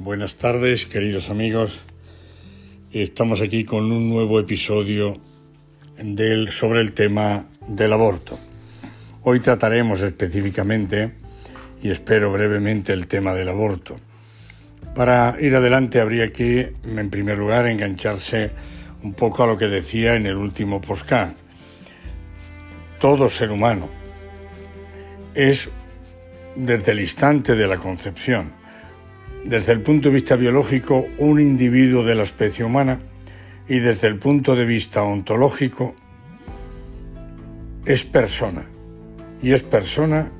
Buenas tardes, queridos amigos. Estamos aquí con un nuevo episodio del, sobre el tema del aborto. Hoy trataremos específicamente y espero brevemente el tema del aborto. Para ir adelante habría que, en primer lugar, engancharse un poco a lo que decía en el último podcast. Todo ser humano es desde el instante de la concepción desde el punto de vista biológico un individuo de la especie humana y desde el punto de vista ontológico es persona. Y es persona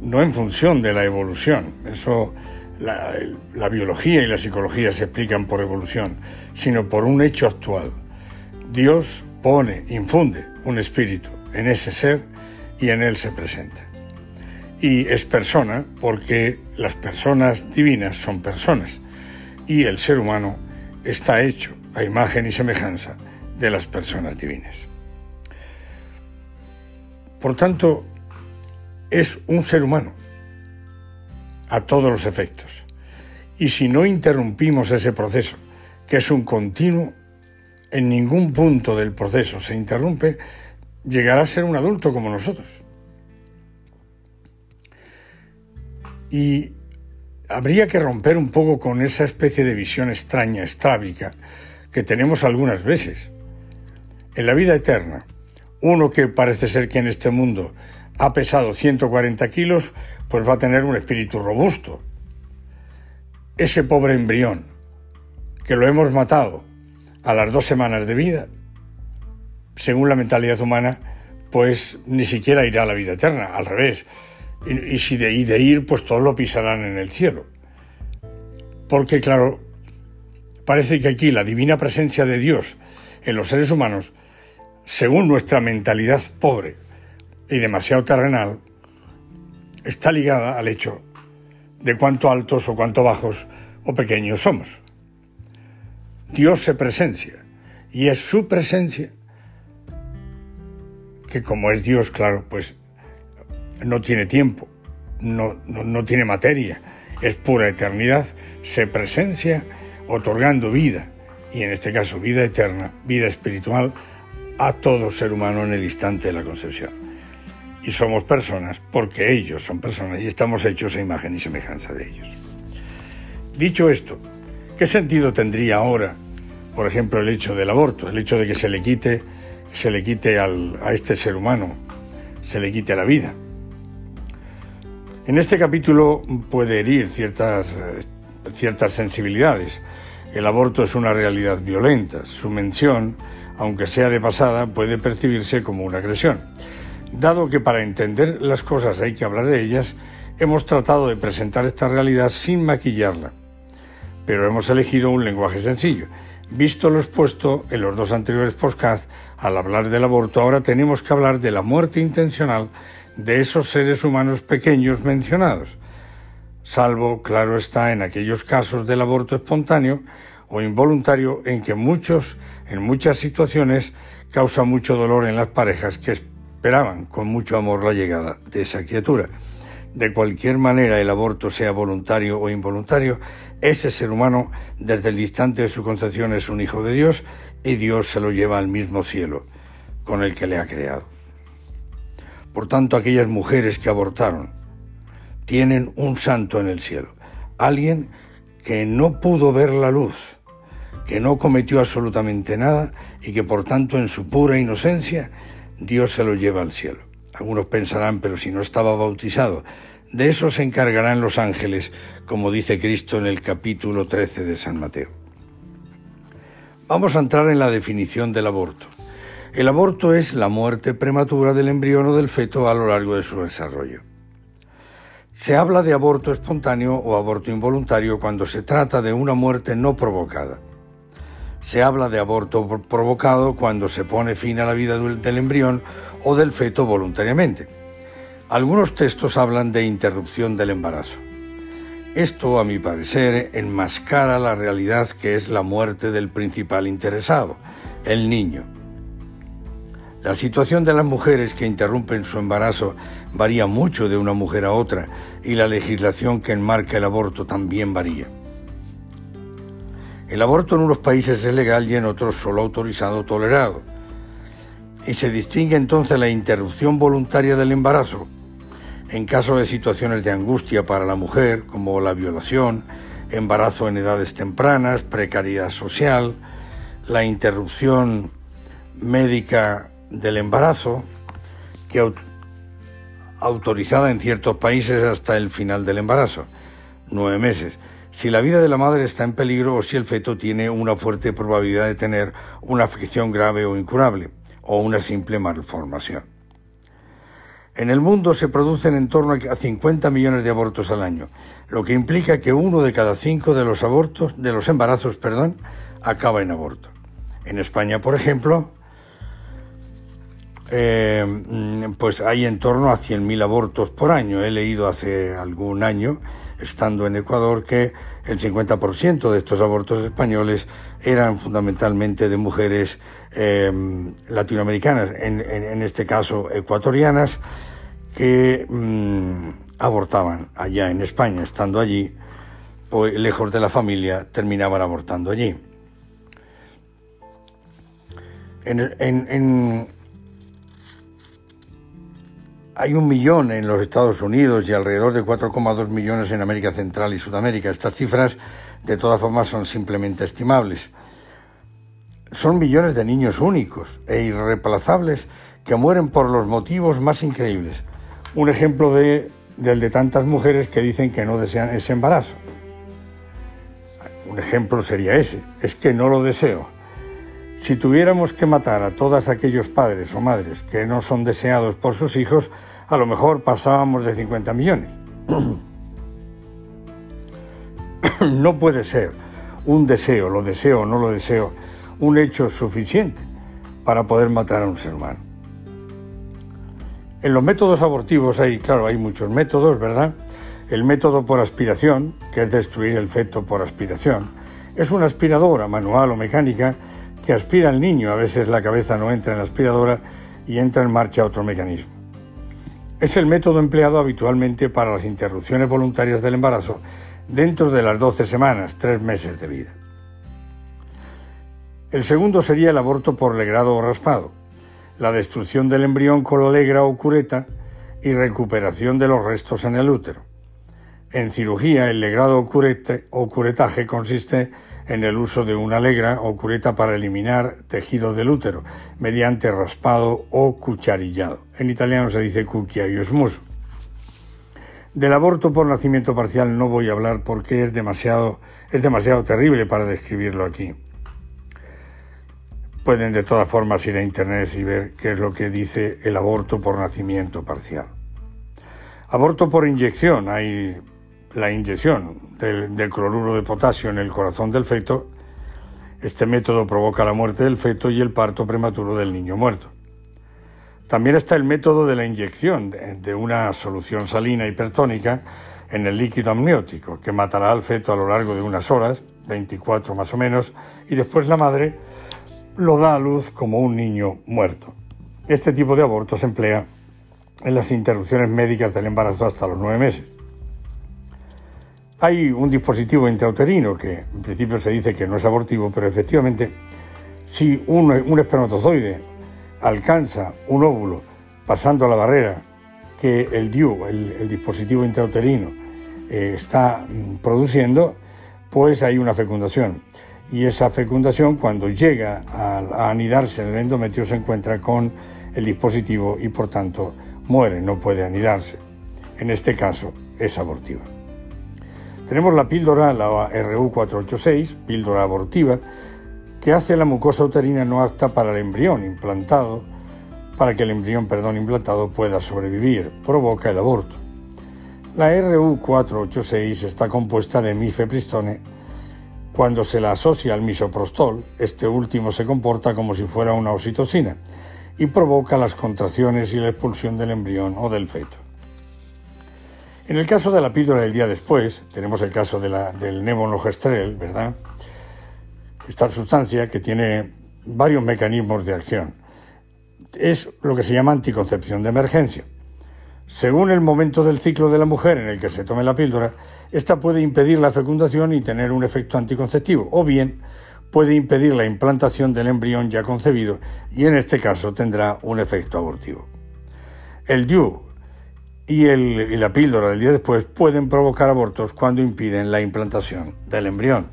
no en función de la evolución, eso la, biología y la psicología se explican por evolución, sino por un hecho actual. Dios pone, infunde un espíritu en ese ser y en él se presenta y es persona porque las personas divinas son personas y el ser humano está hecho a imagen y semejanza de las personas divinas. Por tanto, es un ser humano a todos los efectos. Y si no interrumpimos ese proceso, que es un continuo, en ningún punto del proceso se interrumpe, llegará a ser un adulto como nosotros. Y habría que romper un poco con esa especie de visión extraña, estrábica, que tenemos algunas veces. En la vida eterna, uno que parece ser que en este mundo ha pesado 140 kilos, pues va a tener un espíritu robusto. Ese pobre embrión, que lo hemos matado a las dos semanas de vida, según la mentalidad humana, pues ni siquiera irá a la vida eterna, al revés, y, si de, de ir, pues todos lo pisarán en el cielo. Porque claro, parece que aquí la divina presencia de Dios en los seres humanos, según nuestra mentalidad pobre y demasiado terrenal, está ligada al hecho de cuánto altos o cuánto bajos o pequeños somos. Dios se presencia y es su presencia que como es Dios, claro, pues no tiene tiempo, no, no, tiene materia, es pura eternidad, se presencia otorgando vida, y en este caso vida eterna, vida espiritual, a todo ser humano en el instante de la concepción. Y somos personas porque ellos son personas y estamos hechos a imagen y semejanza de ellos. Dicho esto, ¿qué sentido tendría ahora, por ejemplo, el hecho del aborto, el hecho de que se le quite, se le quite al, a este ser humano, se le quite la vida? En este capítulo puede herir ciertas, eh, ciertas sensibilidades. El aborto es una realidad violenta. Su mención, aunque sea de pasada, puede percibirse como una agresión. Dado que para entender las cosas hay que hablar de ellas, hemos tratado de presentar esta realidad sin maquillarla. Pero hemos elegido un lenguaje sencillo. Visto lo expuesto en los dos anteriores podcasts, al hablar del aborto, ahora tenemos que hablar de la muerte intencional de esos seres humanos pequeños mencionados, salvo, claro está, en aquellos casos del aborto espontáneo o involuntario en que muchos, en muchas situaciones, causa mucho dolor en las parejas que esperaban con mucho amor la llegada de esa criatura. De cualquier manera el aborto sea voluntario o involuntario, ese ser humano desde el instante de su concepción es un hijo de Dios y Dios se lo lleva al mismo cielo con el que le ha creado. Por tanto, aquellas mujeres que abortaron tienen un santo en el cielo, alguien que no pudo ver la luz, que no cometió absolutamente nada y que por tanto en su pura inocencia Dios se lo lleva al cielo. Algunos pensarán, pero si no estaba bautizado, de eso se encargarán los ángeles, como dice Cristo en el capítulo 13 de San Mateo. Vamos a entrar en la definición del aborto. El aborto es la muerte prematura del embrión o del feto a lo largo de su desarrollo. Se habla de aborto espontáneo o aborto involuntario cuando se trata de una muerte no provocada. Se habla de aborto provocado cuando se pone fin a la vida del embrión o del feto voluntariamente. Algunos textos hablan de interrupción del embarazo. Esto, a mi parecer, enmascara la realidad que es la muerte del principal interesado, el niño. La situación de las mujeres que interrumpen su embarazo varía mucho de una mujer a otra y la legislación que enmarca el aborto también varía. El aborto en unos países es legal y en otros solo autorizado o tolerado. Y se distingue entonces la interrupción voluntaria del embarazo en caso de situaciones de angustia para la mujer, como la violación, embarazo en edades tempranas, precariedad social, la interrupción médica del embarazo, que autorizada en ciertos países hasta el final del embarazo, nueve meses, si la vida de la madre está en peligro o si el feto tiene una fuerte probabilidad de tener una afección grave o incurable, o una simple malformación. En el mundo se producen en torno a 50 millones de abortos al año, lo que implica que uno de cada cinco de los abortos, de los embarazos, perdón, acaba en aborto. En España, por ejemplo, eh, pues hay en torno a 100.000 abortos por año. He leído hace algún año, estando en Ecuador, que el 50% de estos abortos españoles eran fundamentalmente de mujeres eh, latinoamericanas, en, este caso ecuatorianas, que mm, abortaban allá en España, estando allí, pues lejos de la familia, terminaban abortando allí. En, hay un millón en los Estados Unidos y alrededor de 4,2 millones en América Central y Sudamérica. Estas cifras, de todas formas, son simplemente estimables. Son millones de niños únicos e irreplazables que mueren por los motivos más increíbles. Un ejemplo de, del de tantas mujeres que dicen que no desean ese embarazo. Un ejemplo sería ese, es que no lo deseo. Si tuviéramos que matar a todos aquellos padres o madres que no son deseados por sus hijos, a lo mejor pasábamos de 50 millones. no puede ser un deseo, lo deseo o no lo deseo, un hecho suficiente para poder matar a un ser humano. En los métodos abortivos hay, claro, hay muchos métodos, ¿verdad? El método por aspiración, que es destruir el feto por aspiración, es una aspiradora manual o mecánica que aspira al niño. A veces la cabeza no entra en la aspiradora y entra en marcha otro mecanismo. Es el método empleado habitualmente para las interrupciones voluntarias del embarazo dentro de las 12 semanas, tres meses de vida. El segundo sería el aborto por legrado o raspado la destrucción del embrión con la legra o cureta y recuperación de los restos en el útero. En cirugía, el legrado curete, o curetaje consiste en el uso de una legra o cureta para eliminar tejido del útero, mediante raspado o cucharillado. En italiano se dice cucchiaio smuso. Del aborto por nacimiento parcial no voy a hablar porque es demasiado, es demasiado terrible para describirlo aquí. Pueden de todas formas ir a internet y ver qué es lo que dice el aborto por nacimiento parcial. Aborto por inyección, hay la inyección del, cloruro de potasio en el corazón del feto. Este método provoca la muerte del feto y el parto prematuro del niño muerto. También está el método de la inyección de una solución salina hipertónica en el líquido amniótico, que matará al feto a lo largo de unas horas, 24 más o menos, y después la madre lo da a luz como un niño muerto. Este tipo de aborto se emplea en las interrupciones médicas del embarazo hasta los nueve meses. Hay un dispositivo intrauterino que en principio se dice que no es abortivo, pero efectivamente si un, espermatozoide alcanza un óvulo pasando la barrera que el DIU, el, dispositivo intrauterino, eh, está mm, produciendo, pues hay una fecundación y esa fecundación cuando llega a, anidarse en el endometrio se encuentra con el dispositivo y por tanto muere, no puede anidarse. En este caso es abortiva. Tenemos la píldora, la RU486, píldora abortiva, que hace la mucosa uterina no apta para el embrión implantado, para que el embrión, perdón, implantado pueda sobrevivir, provoca el aborto. La RU486 está compuesta de mifepristone cuando se la asocia al misoprostol, este último se comporta como si fuera una oxitocina y provoca las contracciones y la expulsión del embrión o del feto. En el caso de la píldora del día después, tenemos el caso de la, del nemonogestrel, ¿verdad? Esta sustancia que tiene varios mecanismos de acción. Es lo que se llama anticoncepción de emergencia. Según el momento del ciclo de la mujer en el que se tome la píldora, esta puede impedir la fecundación y tener un efecto anticonceptivo, o bien puede impedir la implantación del embrión ya concebido y en este caso tendrá un efecto abortivo. El DIU y, y la píldora del día después pueden provocar abortos cuando impiden la implantación del embrión.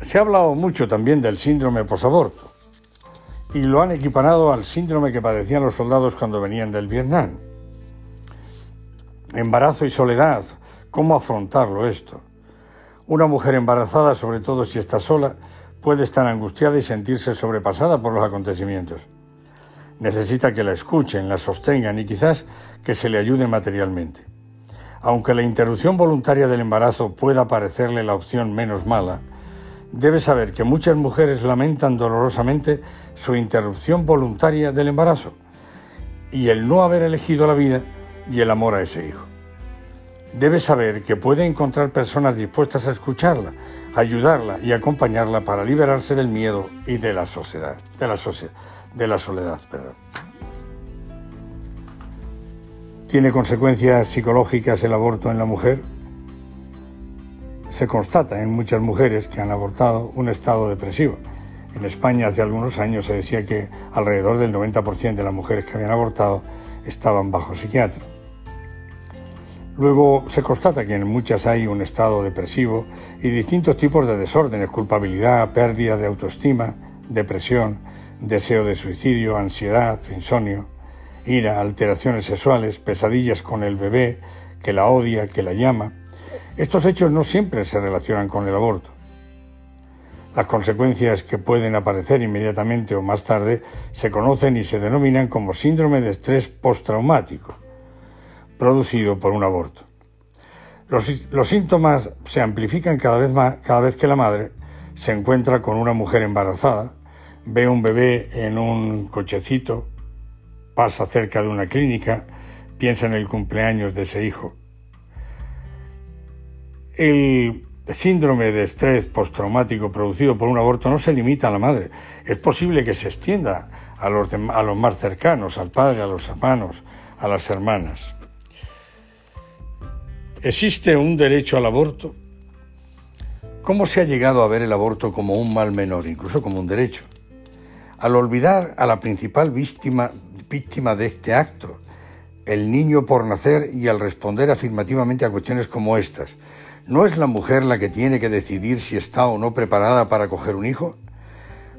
Se ha hablado mucho también del síndrome posaborto y lo han equiparado al síndrome que padecían los soldados cuando venían del Vietnam. Embarazo y soledad, ¿cómo afrontarlo esto? Una mujer embarazada, sobre todo si está sola, puede estar angustiada y sentirse sobrepasada por los acontecimientos. Necesita que la escuchen, la sostengan y quizás que se le ayude materialmente. Aunque la interrupción voluntaria del embarazo pueda parecerle la opción menos mala, debe saber que muchas mujeres lamentan dolorosamente su interrupción voluntaria del embarazo y el no haber elegido la vida y el amor a ese hijo. Debe saber que puede encontrar personas dispuestas a escucharla, ayudarla y acompañarla para liberarse del miedo y de la sociedad, de la, de la soledad. Perdón. ¿Tiene consecuencias psicológicas el aborto en la mujer? se constata en muchas mujeres que han abortado un estado depresivo. En España hace algunos años se decía que alrededor del 90% de las mujeres que habían abortado estaban bajo psiquiatra. Luego se constata que en muchas hay un estado depresivo y distintos tipos de desórdenes, culpabilidad, pérdida de autoestima, depresión, deseo de suicidio, ansiedad, insomnio, ira, alteraciones sexuales, pesadillas con el bebé, que la odia, que la llama, estos hechos no siempre se relacionan con el aborto. Las consecuencias que pueden aparecer inmediatamente o más tarde se conocen y se denominan como síndrome de estrés postraumático, producido por un aborto. Los, los, síntomas se amplifican cada vez más cada vez que la madre se encuentra con una mujer embarazada, ve un bebé en un cochecito, pasa cerca de una clínica, piensa en el cumpleaños de ese hijo. El síndrome de estrés postraumático producido por un aborto no se limita a la madre. Es posible que se extienda a los, a los más cercanos, al padre, a los hermanos, a las hermanas. ¿Existe un derecho al aborto? ¿Cómo se ha llegado a ver el aborto como un mal menor, incluso como un derecho? Al olvidar a la principal víctima, víctima de este acto, el niño por nacer, y al responder afirmativamente a cuestiones como estas, ¿No es la mujer la que tiene que decidir si está o no preparada para coger un hijo?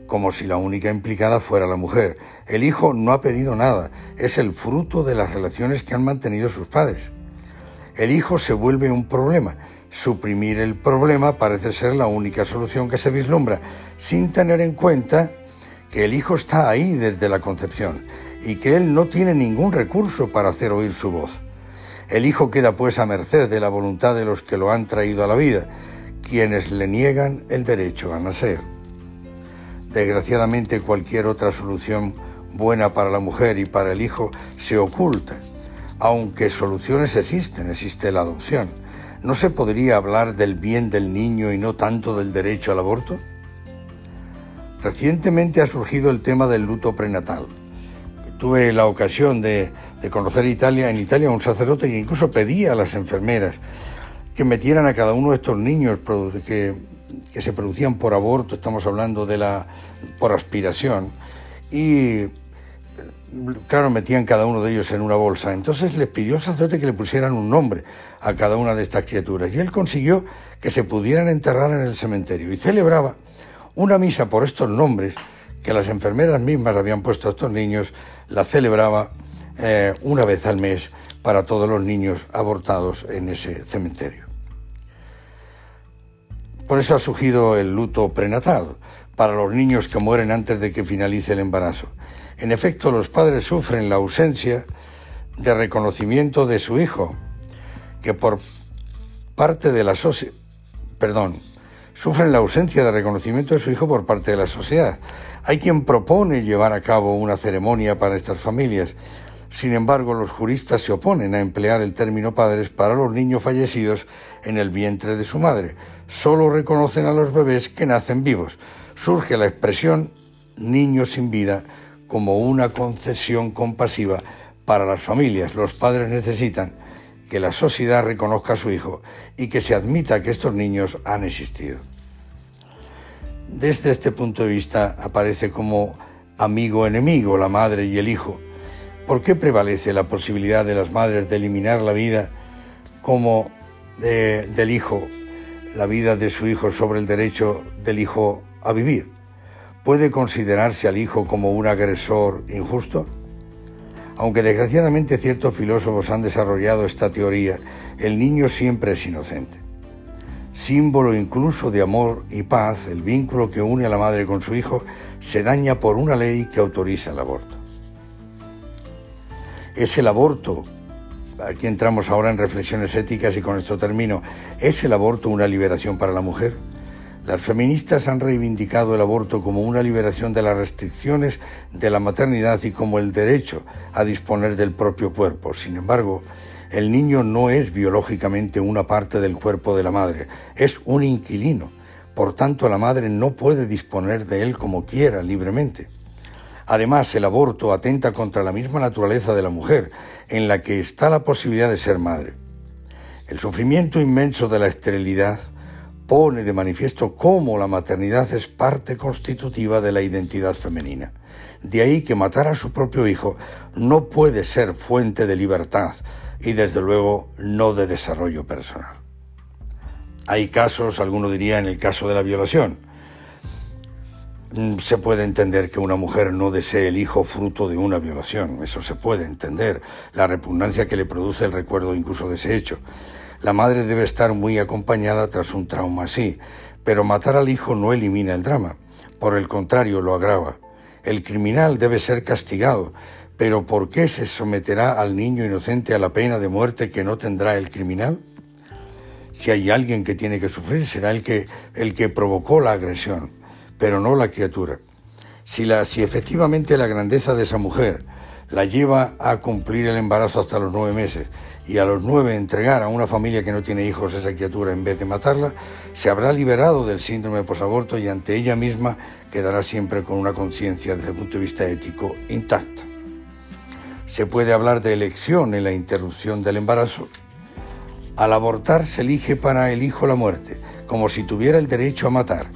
Como si la única implicada fuera la mujer. El hijo no ha pedido nada, es el fruto de las relaciones que han mantenido sus padres. El hijo se vuelve un problema. Suprimir el problema parece ser la única solución que se vislumbra, sin tener en cuenta que el hijo está ahí desde la concepción y que él no tiene ningún recurso para hacer oír su voz. El Hijo queda pues a merced de la voluntad de los que lo han traído a la vida, quienes le niegan el derecho a nacer. Desgraciadamente cualquier otra solución buena para la mujer y para el hijo se oculta. Aunque soluciones existen, existe la adopción. ¿No se podría hablar del bien del niño y no tanto del derecho al aborto? Recientemente ha surgido el tema del luto prenatal. Tuve la ocasión de conocer Italia, en Italia un sacerdote que incluso pedía a las enfermeras que metieran a cada uno de estos niños que, que se producían por aborto, estamos hablando de la por aspiración, y claro, metían cada uno de ellos en una bolsa. Entonces les pidió al sacerdote que le pusieran un nombre a cada una de estas criaturas y él consiguió que se pudieran enterrar en el cementerio y celebraba una misa por estos nombres que las enfermeras mismas habían puesto a estos niños, la celebraba eh, una vez al mes para todos los niños abortados en ese cementerio. Por eso ha surgido el luto prenatal para los niños que mueren antes de que finalice el embarazo. En efecto, los padres sufren la ausencia de reconocimiento de su hijo, que por parte de la sociedad, perdón, sufren la ausencia de reconocimiento de su hijo por parte de la sociedad. Hay quien propone llevar a cabo una ceremonia para estas familias, sin embargo, los juristas se oponen a emplear el término padres para los niños fallecidos en el vientre de su madre. Solo reconocen a los bebés que nacen vivos. Surge la expresión niño sin vida como una concesión compasiva Para las familias, los padres necesitan que la sociedad reconozca a su hijo y que se admita que estos niños han existido. Desde este punto de vista aparece como amigo-enemigo la madre y el hijo. ¿Por qué prevalece la posibilidad de las madres de eliminar la vida como del hijo, la vida de su hijo sobre el derecho del hijo a vivir? ¿Puede considerarse al hijo como un agresor injusto? Aunque desgraciadamente ciertos filósofos han desarrollado esta teoría, el niño siempre es inocente. Símbolo incluso de amor y paz, el vínculo que une a la madre con su hijo se daña por una ley que autoriza el aborto. ¿Es el aborto, aquí entramos ahora en reflexiones éticas y con esto termino, ¿es el aborto una liberación para la mujer? Las feministas han reivindicado el aborto como una liberación de las restricciones de la maternidad y como el derecho a disponer del propio cuerpo. Sin embargo, el niño no es biológicamente una parte del cuerpo de la madre, es un inquilino. Por tanto, la madre no puede disponer de él como quiera, libremente. Además, el aborto atenta contra la misma naturaleza de la mujer, en la que está la posibilidad de ser madre. El sufrimiento inmenso de la esterilidad pone de manifiesto cómo la maternidad es parte constitutiva de la identidad femenina. De ahí que matar a su propio hijo no puede ser fuente de libertad y desde luego no de desarrollo personal. Hay casos, alguno diría en el caso de la violación, mm, se puede entender que una mujer no desee el hijo fruto de una violación, eso se puede entender, la repugnancia que le produce el recuerdo incluso de ese hecho. La madre debe estar muy acompañada tras un trauma así, pero matar al hijo no elimina el drama, por el contrario lo agrava. El criminal debe ser castigado, pero ¿por qué se someterá al niño inocente a la pena de muerte que no tendrá el criminal? Si hay alguien que tiene que sufrir, será el que, el que provocó la agresión, pero no la criatura. Si, la, si efectivamente la grandeza de esa mujer la lleva a cumplir el embarazo hasta los nueve meses y a los nueve entregar a una familia que no tiene hijos esa criatura en vez de matarla, se habrá liberado del síndrome posaborto y ante ella misma quedará siempre con una conciencia desde el punto de vista ético intacta. Se puede hablar de elección en la interrupción del embarazo. Al abortar se elige para el hijo la muerte, como si tuviera el derecho a matar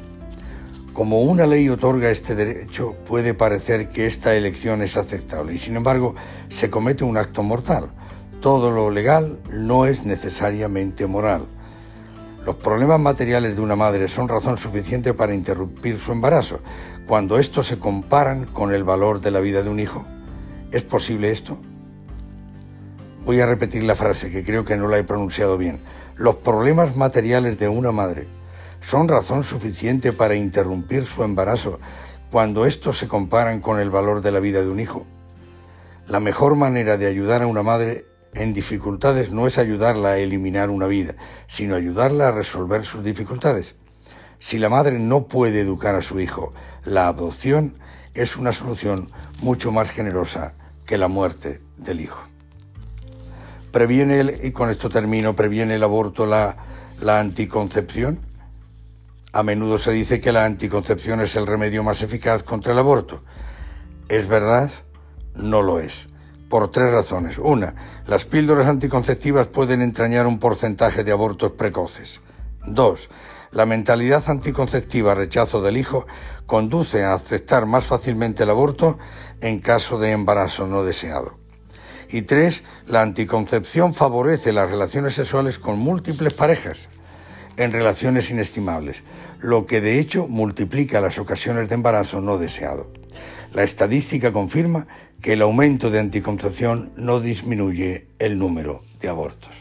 como una ley otorga este derecho, puede parecer que esta elección es aceptable y sin embargo se comete un acto mortal. Todo lo legal no es necesariamente moral. Los problemas materiales de una madre son razón suficiente para interrumpir su embarazo, cuando estos se comparan con el valor de la vida de un hijo. ¿Es posible esto? Voy a repetir la frase que creo que no la he pronunciado bien. Los problemas materiales de una madre son razón suficiente para interrumpir su embarazo cuando estos se comparan con el valor de la vida de un hijo. La mejor manera de ayudar a una madre en dificultades no es ayudarla a eliminar una vida, sino ayudarla a resolver sus dificultades. Si la madre no puede educar a su hijo, la adopción es una solución mucho más generosa que la muerte del hijo. ¿Previene, y con esto termino, previene el aborto la, la anticoncepción? A menudo se dice que la anticoncepción es el remedio más eficaz contra el aborto. ¿Es verdad? No lo es. Por tres razones. Una, las píldoras anticonceptivas pueden entrañar un porcentaje de abortos precoces. Dos, la mentalidad anticonceptiva rechazo del hijo conduce a aceptar más fácilmente el aborto en caso de embarazo no deseado. Y tres, la anticoncepción favorece las relaciones sexuales con múltiples parejas en relaciones inestimables, lo que de hecho multiplica las ocasiones de embarazo no deseado. La estadística confirma que el aumento de anticoncepción no disminuye el número de abortos.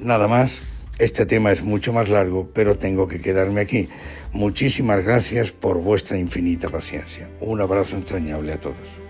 Nada más, este tema es mucho más largo, pero tengo que quedarme aquí. Muchísimas gracias por vuestra infinita paciencia. Un abrazo entrañable a todos.